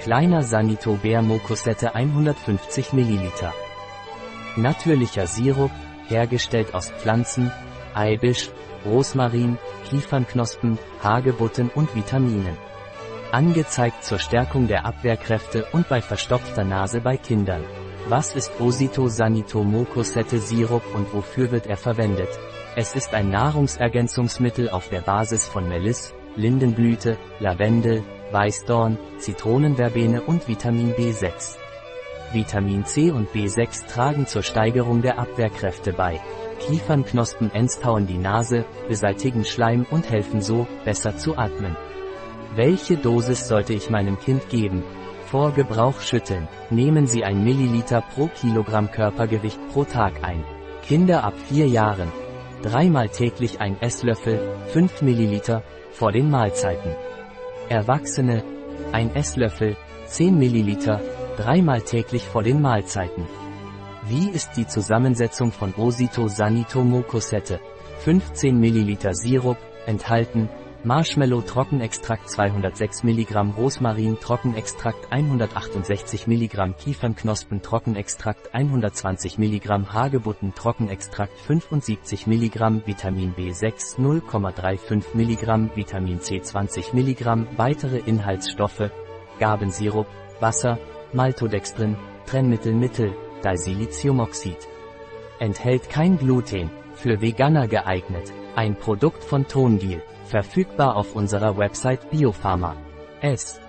Kleiner Sanito Bär Mokosette 150 ml. Natürlicher Sirup, hergestellt aus Pflanzen, Eibisch, Rosmarin, Kiefernknospen, Hagebutten und Vitaminen. Angezeigt zur Stärkung der Abwehrkräfte und bei verstopfter Nase bei Kindern. Was ist Osito Sanito Mokosette Sirup und wofür wird er verwendet? Es ist ein Nahrungsergänzungsmittel auf der Basis von Meliss, Lindenblüte, Lavendel, Weißdorn, Zitronenverbene und Vitamin B6. Vitamin C und B6 tragen zur Steigerung der Abwehrkräfte bei. Kiefernknospen enstauen die Nase, beseitigen Schleim und helfen so, besser zu atmen. Welche Dosis sollte ich meinem Kind geben? Vor Gebrauch schütteln. Nehmen Sie ein Milliliter pro Kilogramm Körpergewicht pro Tag ein. Kinder ab 4 Jahren. Dreimal täglich ein Esslöffel, 5 Milliliter, vor den Mahlzeiten. Erwachsene, ein Esslöffel, 10 Milliliter, dreimal täglich vor den Mahlzeiten. Wie ist die Zusammensetzung von Osito Sanito Mokosette? 15 Milliliter Sirup, enthalten, Marshmallow Trockenextrakt 206 mg Rosmarin Trockenextrakt 168 mg Kiefernknospen Trockenextrakt 120 mg Hagebutten Trockenextrakt 75 mg Vitamin B6 0,35 mg Vitamin C 20 mg Weitere Inhaltsstoffe Gabensirup, Wasser, Maltodextrin, Trennmittelmittel, Disiliciumoxid. Enthält kein Gluten, für Veganer geeignet, ein Produkt von Tondil. Verfügbar auf unserer Website Biopharma. S.